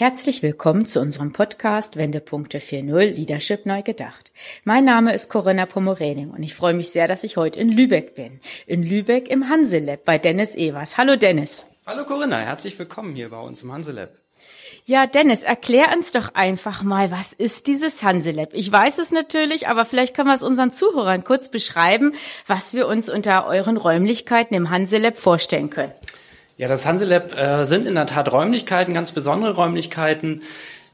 Herzlich willkommen zu unserem Podcast Wendepunkte 4.0 Leadership neu gedacht. Mein Name ist Corinna Pomorening und ich freue mich sehr, dass ich heute in Lübeck bin. In Lübeck im Hanselab bei Dennis Evers. Hallo Dennis. Hallo Corinna, herzlich willkommen hier bei uns im Hanselab. Ja, Dennis, erklär uns doch einfach mal, was ist dieses Hanselab? Ich weiß es natürlich, aber vielleicht können wir es unseren Zuhörern kurz beschreiben, was wir uns unter euren Räumlichkeiten im Hanselab vorstellen können. Ja, das Hanselab äh, sind in der Tat Räumlichkeiten, ganz besondere Räumlichkeiten,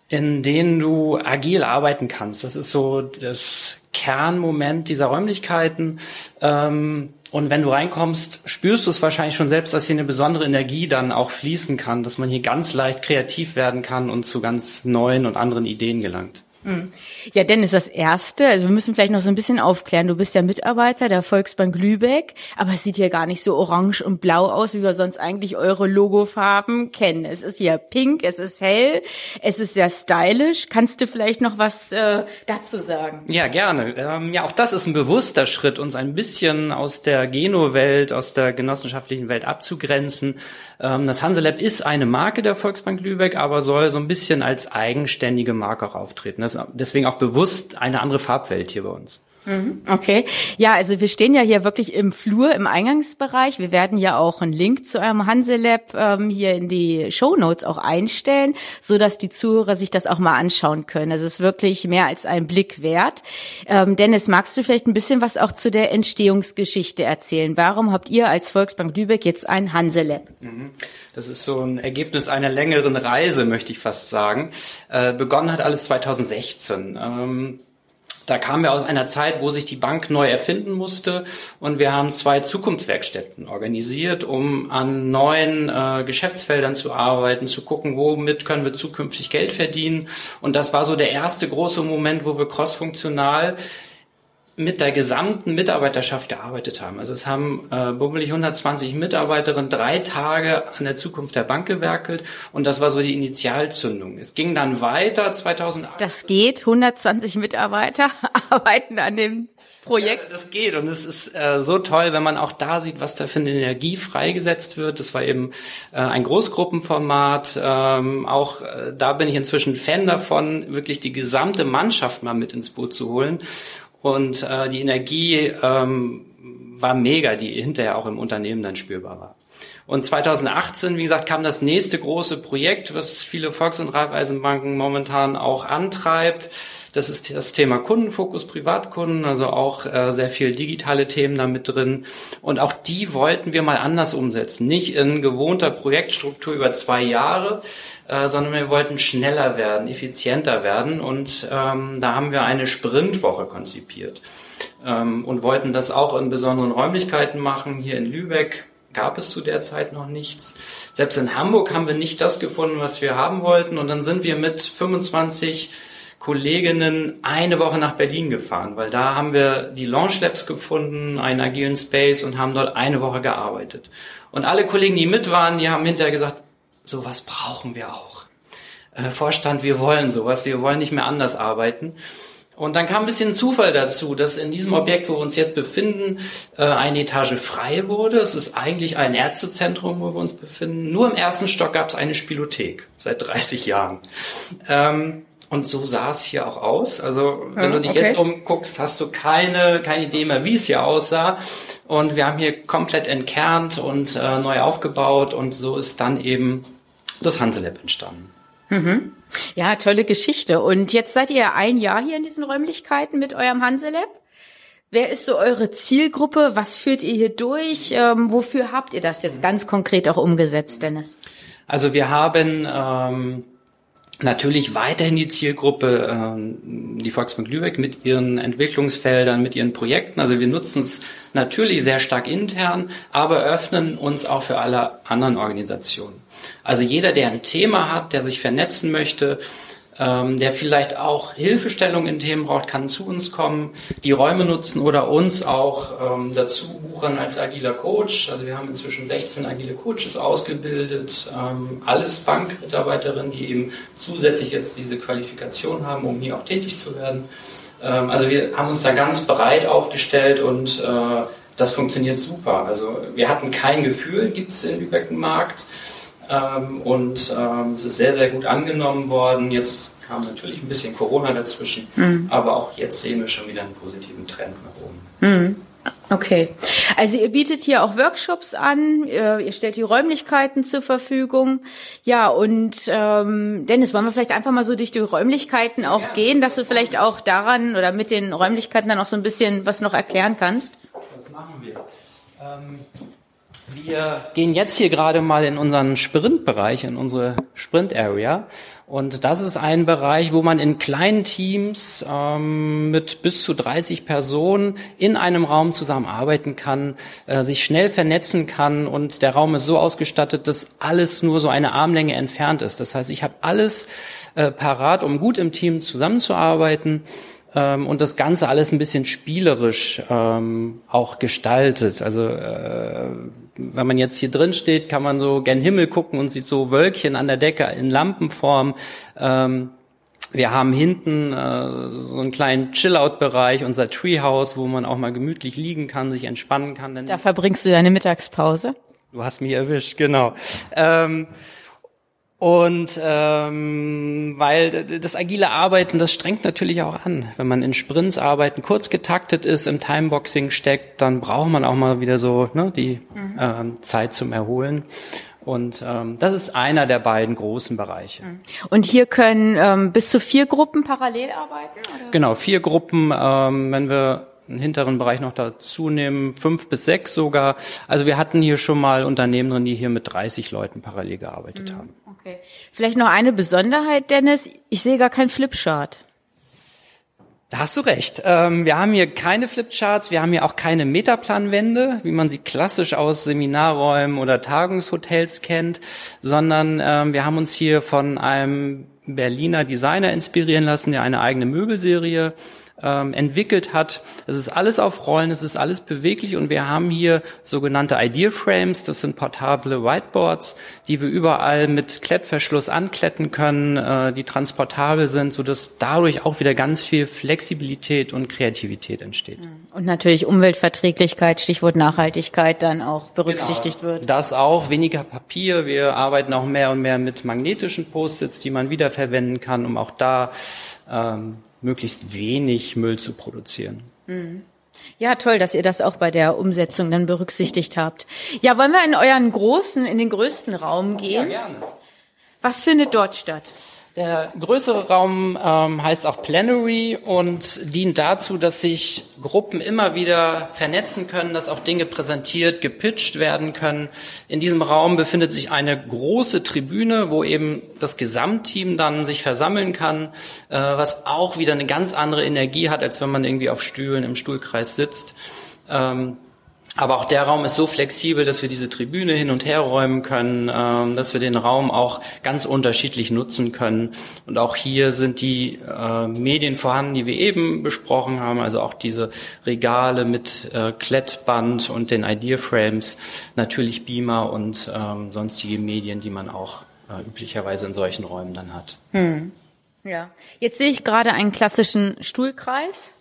in denen du agil arbeiten kannst. Das ist so das Kernmoment dieser Räumlichkeiten. Ähm, und wenn du reinkommst, spürst du es wahrscheinlich schon selbst, dass hier eine besondere Energie dann auch fließen kann, dass man hier ganz leicht kreativ werden kann und zu ganz neuen und anderen Ideen gelangt. Hm. Ja, Dennis, das Erste, also wir müssen vielleicht noch so ein bisschen aufklären. Du bist ja Mitarbeiter der Volksbank Lübeck, aber es sieht hier gar nicht so orange und blau aus, wie wir sonst eigentlich eure Logofarben kennen. Es ist hier pink, es ist hell, es ist sehr stylisch. Kannst du vielleicht noch was äh, dazu sagen? Ja, gerne. Ähm, ja, auch das ist ein bewusster Schritt, uns ein bisschen aus der Geno-Welt, aus der genossenschaftlichen Welt abzugrenzen. Ähm, das Hanselab ist eine Marke der Volksbank Lübeck, aber soll so ein bisschen als eigenständige Marke auch auftreten. Das deswegen auch bewusst eine andere Farbwelt hier bei uns. Mhm, okay. Ja, also wir stehen ja hier wirklich im Flur, im Eingangsbereich. Wir werden ja auch einen Link zu eurem Hanselab ähm, hier in die Show Notes auch einstellen, so dass die Zuhörer sich das auch mal anschauen können. Es ist wirklich mehr als ein Blick wert. Ähm, Dennis, magst du vielleicht ein bisschen was auch zu der Entstehungsgeschichte erzählen? Warum habt ihr als Volksbank Lübeck jetzt ein Hanselab? Mhm. Das ist so ein Ergebnis einer längeren Reise, möchte ich fast sagen. Äh, begonnen hat alles 2016. Ähm, da kamen wir aus einer Zeit, wo sich die Bank neu erfinden musste und wir haben zwei Zukunftswerkstätten organisiert, um an neuen äh, Geschäftsfeldern zu arbeiten, zu gucken, womit können wir zukünftig Geld verdienen. Und das war so der erste große Moment, wo wir crossfunktional mit der gesamten Mitarbeiterschaft gearbeitet haben. Also es haben äh, bummelig 120 Mitarbeiterinnen drei Tage an der Zukunft der Bank gewerkelt und das war so die Initialzündung. Es ging dann weiter 2008. Das geht, 120 Mitarbeiter arbeiten an dem Projekt. Ja, das geht und es ist äh, so toll, wenn man auch da sieht, was da für eine Energie freigesetzt wird. Das war eben äh, ein Großgruppenformat. Ähm, auch äh, da bin ich inzwischen Fan davon, wirklich die gesamte Mannschaft mal mit ins Boot zu holen und äh, die Energie ähm, war mega, die hinterher auch im Unternehmen dann spürbar war. Und 2018, wie gesagt, kam das nächste große Projekt, was viele Volks- und Raiffeisenbanken momentan auch antreibt. Das ist das Thema Kundenfokus, Privatkunden, also auch äh, sehr viel digitale Themen da mit drin. Und auch die wollten wir mal anders umsetzen. Nicht in gewohnter Projektstruktur über zwei Jahre, äh, sondern wir wollten schneller werden, effizienter werden. Und ähm, da haben wir eine Sprintwoche konzipiert ähm, und wollten das auch in besonderen Räumlichkeiten machen, hier in Lübeck gab es zu der Zeit noch nichts. Selbst in Hamburg haben wir nicht das gefunden, was wir haben wollten. Und dann sind wir mit 25 Kolleginnen eine Woche nach Berlin gefahren, weil da haben wir die Launch Labs gefunden, einen agilen Space und haben dort eine Woche gearbeitet. Und alle Kollegen, die mit waren, die haben hinterher gesagt, sowas brauchen wir auch. Äh, Vorstand, wir wollen sowas, wir wollen nicht mehr anders arbeiten. Und dann kam ein bisschen Zufall dazu, dass in diesem Objekt, wo wir uns jetzt befinden, äh, eine Etage frei wurde. Es ist eigentlich ein Ärztezentrum, wo wir uns befinden. Nur im ersten Stock gab es eine Spielothek seit 30 Jahren. Und so sah es hier auch aus. Also wenn ja, du dich okay. jetzt umguckst, hast du keine, keine Idee mehr, wie es hier aussah. Und wir haben hier komplett entkernt und äh, neu aufgebaut und so ist dann eben das Hanselab entstanden. Mhm. Ja, tolle Geschichte. Und jetzt seid ihr ein Jahr hier in diesen Räumlichkeiten mit eurem Hanselab. Wer ist so eure Zielgruppe? Was führt ihr hier durch? Ähm, wofür habt ihr das jetzt ganz konkret auch umgesetzt, Dennis? Also wir haben ähm, Natürlich weiterhin die Zielgruppe, ähm, die Volksbank Lübeck mit ihren Entwicklungsfeldern, mit ihren Projekten. Also wir nutzen es natürlich sehr stark intern, aber öffnen uns auch für alle anderen Organisationen. Also jeder, der ein Thema hat, der sich vernetzen möchte, ähm, der vielleicht auch Hilfestellung in Themen braucht, kann zu uns kommen, die Räume nutzen oder uns auch ähm, dazu buchen als agiler Coach. Also wir haben inzwischen 16 agile Coaches ausgebildet, ähm, alles Bankmitarbeiterinnen, die eben zusätzlich jetzt diese Qualifikation haben, um hier auch tätig zu werden. Ähm, also wir haben uns da ganz breit aufgestellt und äh, das funktioniert super. Also wir hatten kein Gefühl, gibt es in Lübeck einen Markt. Ähm, und ähm, es ist sehr, sehr gut angenommen worden. Jetzt kam natürlich ein bisschen Corona dazwischen, mhm. aber auch jetzt sehen wir schon wieder einen positiven Trend nach oben. Mhm. Okay. Also ihr bietet hier auch Workshops an, ihr stellt die Räumlichkeiten zur Verfügung. Ja, und ähm, Dennis, wollen wir vielleicht einfach mal so durch die Räumlichkeiten auch ja. gehen, dass du vielleicht auch daran oder mit den Räumlichkeiten dann auch so ein bisschen was noch erklären kannst? Das machen wir. Ähm, wir gehen jetzt hier gerade mal in unseren Sprintbereich, in unsere Sprint-Area. Und das ist ein Bereich, wo man in kleinen Teams ähm, mit bis zu 30 Personen in einem Raum zusammenarbeiten kann, äh, sich schnell vernetzen kann und der Raum ist so ausgestattet, dass alles nur so eine Armlänge entfernt ist. Das heißt, ich habe alles äh, parat, um gut im Team zusammenzuarbeiten ähm, und das Ganze alles ein bisschen spielerisch ähm, auch gestaltet. Also äh, wenn man jetzt hier drin steht, kann man so gen Himmel gucken und sieht so Wölkchen an der Decke in Lampenform. Ähm, wir haben hinten äh, so einen kleinen Chill-Out-Bereich, unser Treehouse, wo man auch mal gemütlich liegen kann, sich entspannen kann. Da verbringst du deine Mittagspause? Du hast mich erwischt, genau. Ähm, und ähm, weil das agile Arbeiten, das strengt natürlich auch an. Wenn man in Sprints arbeiten, kurz getaktet ist, im Timeboxing steckt, dann braucht man auch mal wieder so ne, die mhm. ähm, Zeit zum Erholen. Und ähm, das ist einer der beiden großen Bereiche. Mhm. Und hier können ähm, bis zu vier Gruppen parallel arbeiten? Oder? Genau, vier Gruppen. Ähm, wenn wir einen hinteren Bereich noch dazu nehmen, fünf bis sechs sogar. Also wir hatten hier schon mal Unternehmen drin, die hier mit 30 Leuten parallel gearbeitet mhm. haben. Okay. Vielleicht noch eine Besonderheit, Dennis. Ich sehe gar kein Flipchart. Da hast du recht. Ähm, wir haben hier keine Flipcharts, wir haben hier auch keine Metaplanwände, wie man sie klassisch aus Seminarräumen oder Tagungshotels kennt, sondern ähm, wir haben uns hier von einem Berliner Designer inspirieren lassen, der eine eigene Möbelserie ähm, entwickelt hat. Es ist alles auf Rollen, es ist alles beweglich und wir haben hier sogenannte Idea Frames, das sind portable Whiteboards, die wir überall mit Klettverschluss ankletten können, äh, die transportabel sind, sodass dadurch auch wieder ganz viel Flexibilität und Kreativität entsteht. Und natürlich Umweltverträglichkeit, Stichwort Nachhaltigkeit dann auch berücksichtigt genau, wird. Das auch, weniger Papier. Wir arbeiten auch mehr und mehr mit magnetischen Post-its, die man wiederverwenden kann, um auch da ähm, möglichst wenig Müll zu produzieren. Mhm. Ja, toll, dass ihr das auch bei der Umsetzung dann berücksichtigt habt. Ja, wollen wir in euren großen, in den größten Raum gehen? Ja, gerne. Was findet dort statt? Der größere Raum ähm, heißt auch Plenary und dient dazu, dass sich Gruppen immer wieder vernetzen können, dass auch Dinge präsentiert, gepitcht werden können. In diesem Raum befindet sich eine große Tribüne, wo eben das Gesamtteam dann sich versammeln kann, äh, was auch wieder eine ganz andere Energie hat, als wenn man irgendwie auf Stühlen im Stuhlkreis sitzt. Ähm, aber auch der Raum ist so flexibel, dass wir diese Tribüne hin und her räumen können, ähm, dass wir den Raum auch ganz unterschiedlich nutzen können. Und auch hier sind die äh, Medien vorhanden, die wir eben besprochen haben, also auch diese Regale mit äh, Klettband und den Idea Frames, natürlich Beamer und ähm, sonstige Medien, die man auch äh, üblicherweise in solchen Räumen dann hat. Hm. Ja, jetzt sehe ich gerade einen klassischen Stuhlkreis.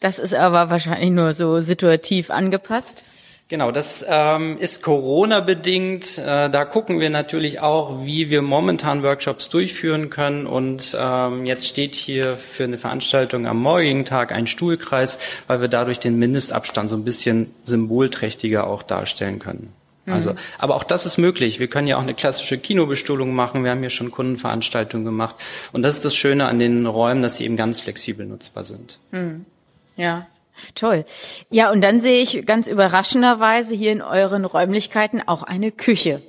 Das ist aber wahrscheinlich nur so situativ angepasst. Genau, das ähm, ist Corona-bedingt. Äh, da gucken wir natürlich auch, wie wir momentan Workshops durchführen können. Und ähm, jetzt steht hier für eine Veranstaltung am morgigen Tag ein Stuhlkreis, weil wir dadurch den Mindestabstand so ein bisschen symbolträchtiger auch darstellen können. Mhm. Also, aber auch das ist möglich. Wir können ja auch eine klassische Kinobestuhlung machen. Wir haben hier schon Kundenveranstaltungen gemacht. Und das ist das Schöne an den Räumen, dass sie eben ganz flexibel nutzbar sind. Mhm. Ja, Toll. Ja, und dann sehe ich ganz überraschenderweise hier in euren Räumlichkeiten auch eine Küche.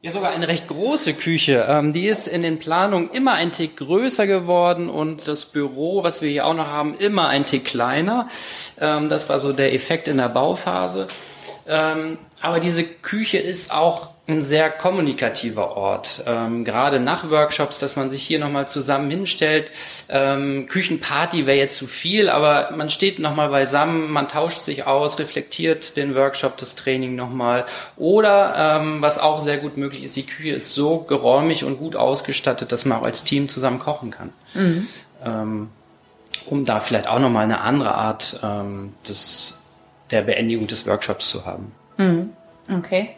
Ja, sogar eine recht große Küche. Ähm, die ist in den Planungen immer ein Tick größer geworden und das Büro, was wir hier auch noch haben, immer ein Tick kleiner. Ähm, das war so der Effekt in der Bauphase. Ähm, aber diese Küche ist auch ein sehr kommunikativer Ort. Ähm, gerade nach Workshops, dass man sich hier nochmal zusammen hinstellt. Ähm, Küchenparty wäre jetzt zu viel, aber man steht nochmal beisammen, man tauscht sich aus, reflektiert den Workshop, das Training nochmal. Oder ähm, was auch sehr gut möglich ist, die Küche ist so geräumig und gut ausgestattet, dass man auch als Team zusammen kochen kann. Mhm. Ähm, um da vielleicht auch nochmal eine andere Art ähm, des, der Beendigung des Workshops zu haben. Mhm. Okay.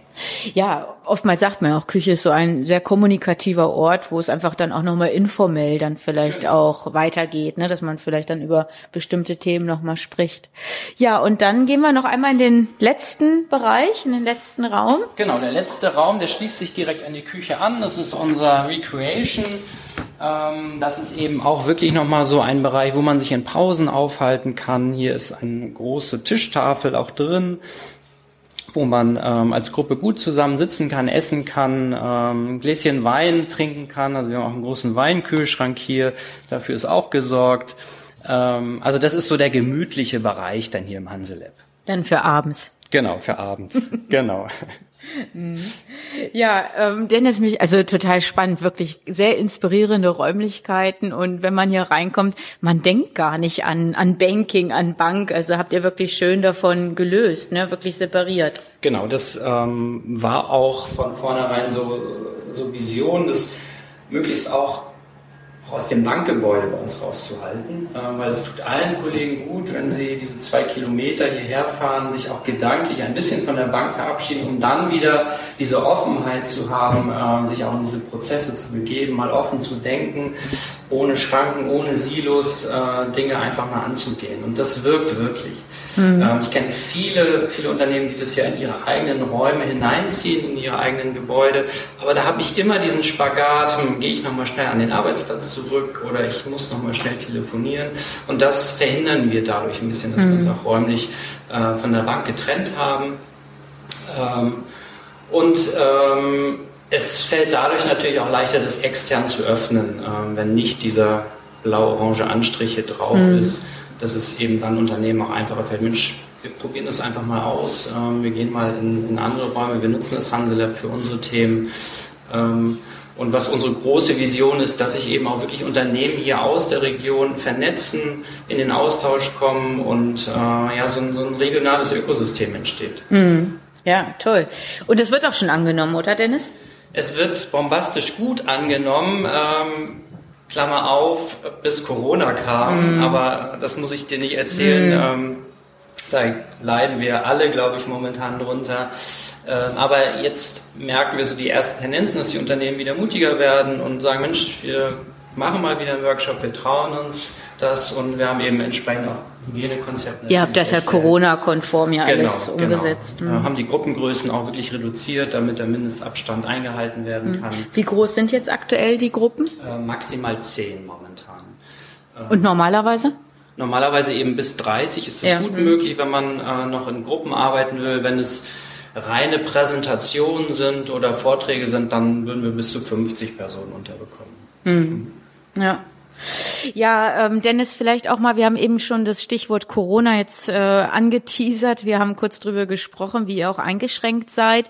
Ja, oftmals sagt man auch, Küche ist so ein sehr kommunikativer Ort, wo es einfach dann auch nochmal informell dann vielleicht auch weitergeht, ne, dass man vielleicht dann über bestimmte Themen nochmal spricht. Ja, und dann gehen wir noch einmal in den letzten Bereich, in den letzten Raum. Genau, der letzte Raum, der schließt sich direkt an die Küche an. Das ist unser Recreation. Ähm, das ist eben auch wirklich nochmal so ein Bereich, wo man sich in Pausen aufhalten kann. Hier ist eine große Tischtafel auch drin wo man ähm, als Gruppe gut zusammen sitzen kann, essen kann, ähm, ein Gläschen Wein trinken kann. Also wir haben auch einen großen Weinkühlschrank hier, dafür ist auch gesorgt. Ähm, also das ist so der gemütliche Bereich dann hier im Hanselab. Dann für abends. Genau, für abends. genau. Ja, ähm, Dennis, mich, also total spannend, wirklich sehr inspirierende Räumlichkeiten. Und wenn man hier reinkommt, man denkt gar nicht an, an Banking, an Bank, also habt ihr wirklich schön davon gelöst, ne, wirklich separiert. Genau, das ähm, war auch von vornherein so, so Vision, das möglichst auch aus dem Bankgebäude bei uns rauszuhalten, äh, weil es tut allen Kollegen gut, wenn sie diese zwei Kilometer hierher fahren, sich auch gedanklich ein bisschen von der Bank verabschieden, um dann wieder diese Offenheit zu haben, äh, sich auch in diese Prozesse zu begeben, mal offen zu denken, ohne Schranken, ohne Silos, äh, Dinge einfach mal anzugehen. Und das wirkt wirklich. Mhm. Ähm, ich kenne viele, viele Unternehmen, die das ja in ihre eigenen Räume hineinziehen, in ihre eigenen Gebäude. Aber da habe ich immer diesen Spagat, hm, gehe ich nochmal schnell an den Arbeitsplatz zurück oder ich muss nochmal schnell telefonieren. Und das verhindern wir dadurch ein bisschen, dass mhm. wir uns auch räumlich äh, von der Bank getrennt haben. Ähm, und ähm, es fällt dadurch natürlich auch leichter, das extern zu öffnen, äh, wenn nicht dieser blau-orange Anstrich hier drauf mhm. ist dass es eben dann Unternehmen auch einfacher fällt. Mensch, wir probieren das einfach mal aus. Ähm, wir gehen mal in, in andere Räume. Wir nutzen das Hanselab für unsere Themen. Ähm, und was unsere große Vision ist, dass sich eben auch wirklich Unternehmen hier aus der Region vernetzen, in den Austausch kommen und äh, ja, so ein, so ein regionales Ökosystem entsteht. Mm, ja, toll. Und das wird auch schon angenommen, oder Dennis? Es wird bombastisch gut angenommen. Ähm, Klammer auf, bis Corona kam, mm. aber das muss ich dir nicht erzählen. Mm. Ähm, da leiden wir alle, glaube ich, momentan drunter. Ähm, aber jetzt merken wir so die ersten Tendenzen, dass die Unternehmen wieder mutiger werden und sagen, Mensch, wir machen mal wieder einen Workshop, wir trauen uns das und wir haben eben entsprechend auch Hygienekonzepte. Ihr habt das ja Corona-konform ja genau, alles genau. umgesetzt. Genau. Mhm. haben die Gruppengrößen auch wirklich reduziert, damit der Mindestabstand eingehalten werden mhm. kann. Wie groß sind jetzt aktuell die Gruppen? Äh, maximal zehn momentan. Und normalerweise? Normalerweise eben bis 30 ist es ja. gut mhm. möglich, wenn man äh, noch in Gruppen arbeiten will. Wenn es reine Präsentationen sind oder Vorträge sind, dann würden wir bis zu 50 Personen unterbekommen. Mhm. Ja. Ja, ähm, Dennis, vielleicht auch mal, wir haben eben schon das Stichwort Corona jetzt äh, angeteasert. Wir haben kurz drüber gesprochen, wie ihr auch eingeschränkt seid.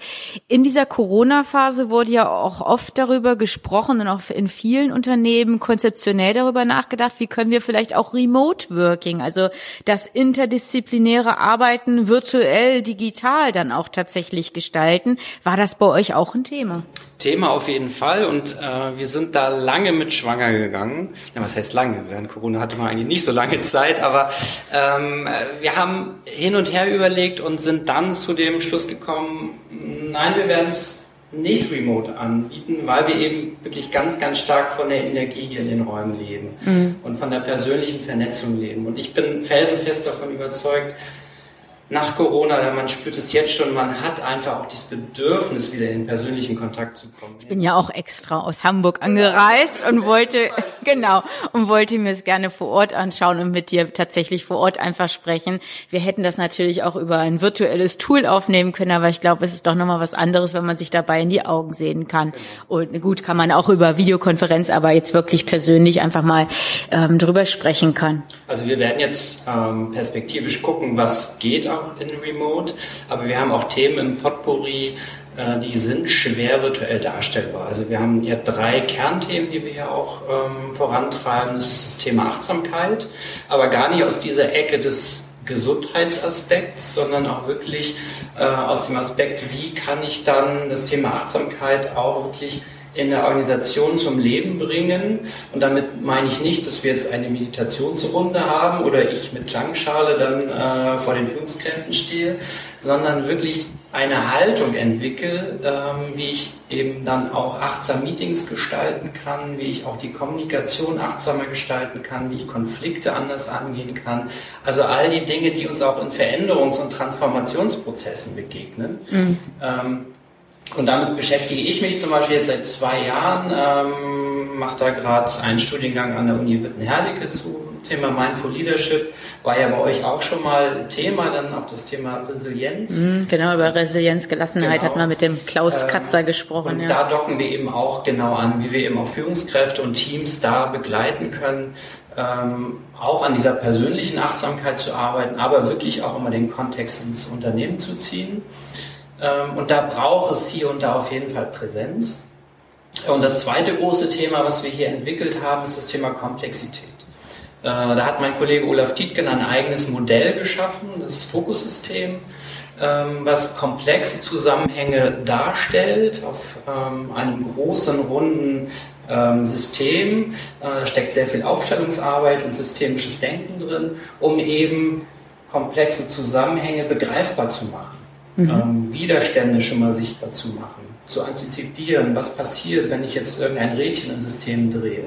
In dieser Corona-Phase wurde ja auch oft darüber gesprochen und auch in vielen Unternehmen konzeptionell darüber nachgedacht, wie können wir vielleicht auch Remote Working, also das interdisziplinäre Arbeiten virtuell, digital dann auch tatsächlich gestalten. War das bei euch auch ein Thema? Thema auf jeden Fall und äh, wir sind da lange mit schwanger gegangen. Ja, was heißt lange? Während Corona hatte man eigentlich nicht so lange Zeit, aber ähm, wir haben hin und her überlegt und sind dann zu dem Schluss gekommen, nein, wir werden es nicht remote anbieten, weil wir eben wirklich ganz, ganz stark von der Energie hier in den Räumen leben mhm. und von der persönlichen Vernetzung leben. Und ich bin felsenfest davon überzeugt, nach Corona, man spürt es jetzt schon, man hat einfach auch dieses Bedürfnis, wieder in persönlichen Kontakt zu kommen. Ich bin ja auch extra aus Hamburg angereist und wollte, genau, und wollte mir es gerne vor Ort anschauen und mit dir tatsächlich vor Ort einfach sprechen. Wir hätten das natürlich auch über ein virtuelles Tool aufnehmen können, aber ich glaube, es ist doch nochmal was anderes, wenn man sich dabei in die Augen sehen kann. Und gut, kann man auch über Videokonferenz, aber jetzt wirklich persönlich einfach mal ähm, drüber sprechen kann. Also wir werden jetzt ähm, perspektivisch gucken, was geht auch in Remote, aber wir haben auch Themen im Potpourri, äh, die sind schwer virtuell darstellbar. Also wir haben ja drei Kernthemen, die wir ja auch ähm, vorantreiben. Das ist das Thema Achtsamkeit, aber gar nicht aus dieser Ecke des Gesundheitsaspekts, sondern auch wirklich äh, aus dem Aspekt, wie kann ich dann das Thema Achtsamkeit auch wirklich in der Organisation zum Leben bringen. Und damit meine ich nicht, dass wir jetzt eine Meditationsrunde haben oder ich mit Klangschale dann äh, vor den Führungskräften stehe, sondern wirklich eine Haltung entwickle, ähm, wie ich eben dann auch achtsam Meetings gestalten kann, wie ich auch die Kommunikation achtsamer gestalten kann, wie ich Konflikte anders angehen kann. Also all die Dinge, die uns auch in Veränderungs- und Transformationsprozessen begegnen. Mhm. Ähm, und damit beschäftige ich mich zum Beispiel jetzt seit zwei Jahren, ähm, mache da gerade einen Studiengang an der Uni Wittenherdecke zu Thema Mindful Leadership. War ja bei euch auch schon mal Thema, dann auch das Thema Resilienz. Mhm, genau, über Resilienz, Gelassenheit genau. hat man mit dem Klaus ähm, Katzer ähm, gesprochen. Und ja. da docken wir eben auch genau an, wie wir eben auch Führungskräfte und Teams da begleiten können, ähm, auch an dieser persönlichen Achtsamkeit zu arbeiten, aber wirklich auch immer den Kontext ins Unternehmen zu ziehen. Ähm, und da braucht es hier und da auf jeden Fall Präsenz. Und das zweite große Thema, was wir hier entwickelt haben, ist das Thema Komplexität. Äh, da hat mein Kollege Olaf Tietgen ein eigenes Modell geschaffen, das Fokussystem, ähm, was komplexe Zusammenhänge darstellt auf ähm, einem großen, runden System. Äh, da steckt sehr viel Aufstellungsarbeit und systemisches Denken drin, um eben komplexe Zusammenhänge begreifbar zu machen mhm. ähm, Widerstände schon mal sichtbar zu machen, zu antizipieren, was passiert, wenn ich jetzt irgendein Rädchen im System drehe.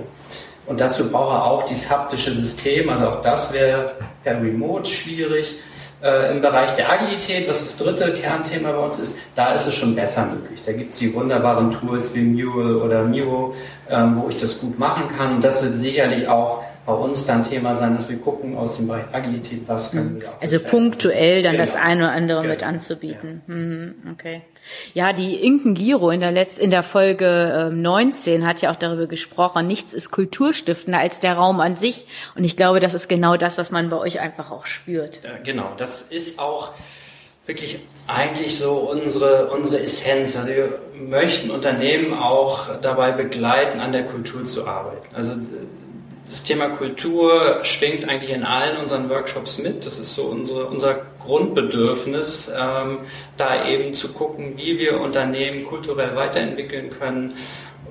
Und dazu brauche auch dieses haptische System, also auch das wäre per Remote schwierig. Äh, Im Bereich der Agilität, was das dritte Kernthema bei uns ist, da ist es schon besser möglich. Da gibt es die wunderbaren Tools wie Mule oder Miro, ähm, wo ich das gut machen kann. Und das wird sicherlich auch bei uns dann Thema sein, dass wir gucken aus dem Bereich Agilität, was können wir auch Also punktuell dann genau. das eine oder andere genau. mit anzubieten. Ja. Mhm, okay. Ja, die Inken Giro in der Letz in der Folge äh, 19 hat ja auch darüber gesprochen, nichts ist kulturstiftender als der Raum an sich. Und ich glaube, das ist genau das, was man bei euch einfach auch spürt. Genau, das ist auch wirklich eigentlich so unsere, unsere Essenz. Also wir möchten Unternehmen auch dabei begleiten, an der Kultur zu arbeiten. Also das Thema Kultur schwingt eigentlich in allen unseren Workshops mit. Das ist so unsere, unser Grundbedürfnis, ähm, da eben zu gucken, wie wir Unternehmen kulturell weiterentwickeln können.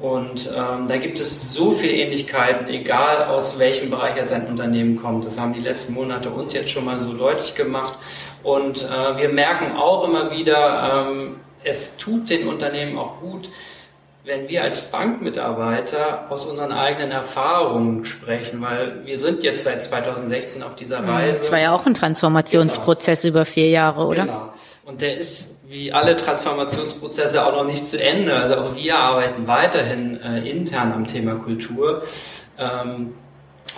Und ähm, da gibt es so viele Ähnlichkeiten, egal aus welchem Bereich jetzt ein Unternehmen kommt. Das haben die letzten Monate uns jetzt schon mal so deutlich gemacht. Und äh, wir merken auch immer wieder, ähm, es tut den Unternehmen auch gut, wenn wir als Bankmitarbeiter aus unseren eigenen Erfahrungen sprechen, weil wir sind jetzt seit 2016 auf dieser mhm. Reise. Das war ja auch ein Transformationsprozess genau. über vier Jahre, oder? Genau. Und der ist wie alle Transformationsprozesse auch noch nicht zu Ende. Also auch wir arbeiten weiterhin äh, intern am Thema Kultur ähm,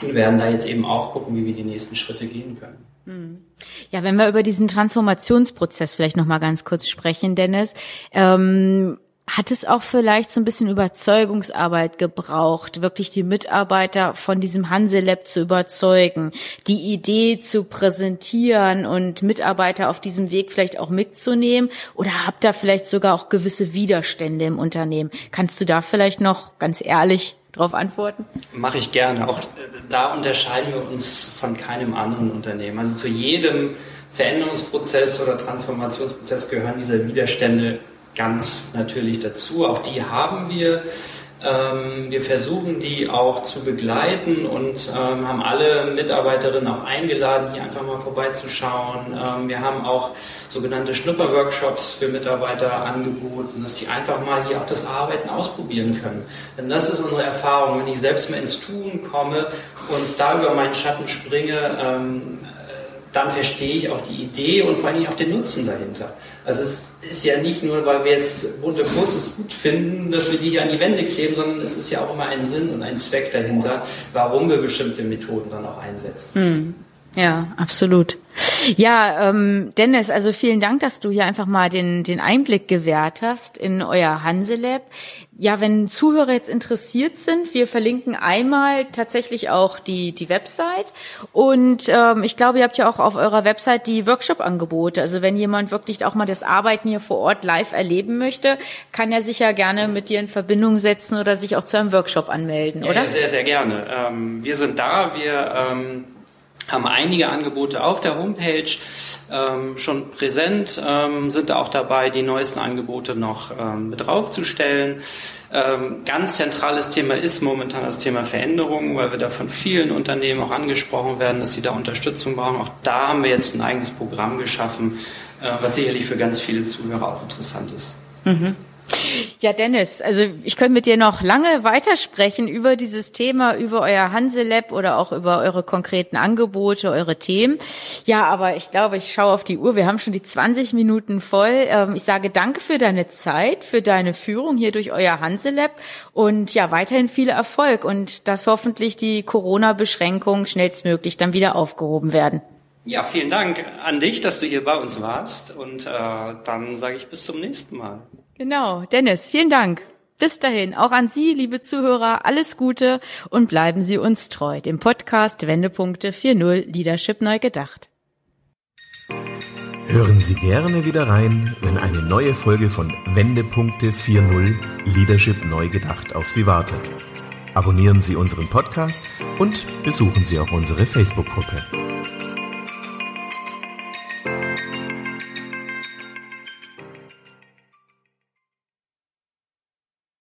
und werden da jetzt eben auch gucken, wie wir die nächsten Schritte gehen können. Mhm. Ja, wenn wir über diesen Transformationsprozess vielleicht noch mal ganz kurz sprechen, Dennis. Ähm, hat es auch vielleicht so ein bisschen Überzeugungsarbeit gebraucht, wirklich die Mitarbeiter von diesem Hanselab zu überzeugen, die Idee zu präsentieren und Mitarbeiter auf diesem Weg vielleicht auch mitzunehmen? Oder habt ihr vielleicht sogar auch gewisse Widerstände im Unternehmen? Kannst du da vielleicht noch ganz ehrlich darauf antworten? Mache ich gerne. Auch da unterscheiden wir uns von keinem anderen Unternehmen. Also zu jedem Veränderungsprozess oder Transformationsprozess gehören diese Widerstände ganz natürlich dazu. Auch die haben wir. Ähm, wir versuchen die auch zu begleiten und ähm, haben alle Mitarbeiterinnen auch eingeladen, hier einfach mal vorbeizuschauen. Ähm, wir haben auch sogenannte Schnupperworkshops für Mitarbeiter angeboten, dass die einfach mal hier auch das Arbeiten ausprobieren können. Denn das ist unsere Erfahrung. Wenn ich selbst mal ins Tun komme und da über meinen Schatten springe, dann verstehe ich auch die Idee und vor allem auch den Nutzen dahinter. Also es ist ja nicht nur, weil wir jetzt bunte Posters gut finden, dass wir die hier an die Wände kleben, sondern es ist ja auch immer ein Sinn und ein Zweck dahinter, warum wir bestimmte Methoden dann auch einsetzen. Hm. Ja, absolut. Ja, ähm, Dennis, also vielen Dank, dass du hier einfach mal den, den Einblick gewährt hast in euer Hanselab. Ja, wenn Zuhörer jetzt interessiert sind, wir verlinken einmal tatsächlich auch die, die Website. Und ähm, ich glaube, ihr habt ja auch auf eurer Website die Workshop-Angebote. Also wenn jemand wirklich auch mal das Arbeiten hier vor Ort live erleben möchte, kann er sich ja gerne mit dir in Verbindung setzen oder sich auch zu einem Workshop anmelden, oder? Ja, sehr, sehr gerne. Ähm, wir sind da, wir ähm, haben einige Angebote auf der Homepage ähm, schon präsent, ähm, sind auch dabei, die neuesten Angebote noch ähm, mit draufzustellen. Ähm, ganz zentrales Thema ist momentan das Thema Veränderung, weil wir da von vielen Unternehmen auch angesprochen werden, dass sie da Unterstützung brauchen. Auch da haben wir jetzt ein eigenes Programm geschaffen, äh, was sicherlich für ganz viele Zuhörer auch interessant ist. Mhm. Ja, Dennis, also ich könnte mit dir noch lange weitersprechen über dieses Thema, über euer Hanselab oder auch über eure konkreten Angebote, eure Themen. Ja, aber ich glaube, ich schaue auf die Uhr. Wir haben schon die 20 Minuten voll. Ähm, ich sage danke für deine Zeit, für deine Führung hier durch euer Hanselab und ja, weiterhin viel Erfolg und dass hoffentlich die Corona-Beschränkungen schnellstmöglich dann wieder aufgehoben werden. Ja, vielen Dank an dich, dass du hier bei uns warst und äh, dann sage ich bis zum nächsten Mal. Genau, Dennis, vielen Dank. Bis dahin, auch an Sie, liebe Zuhörer, alles Gute und bleiben Sie uns treu. Dem Podcast Wendepunkte 4.0 Leadership neu gedacht. Hören Sie gerne wieder rein, wenn eine neue Folge von Wendepunkte 4.0 Leadership neu gedacht auf Sie wartet. Abonnieren Sie unseren Podcast und besuchen Sie auch unsere Facebook-Gruppe.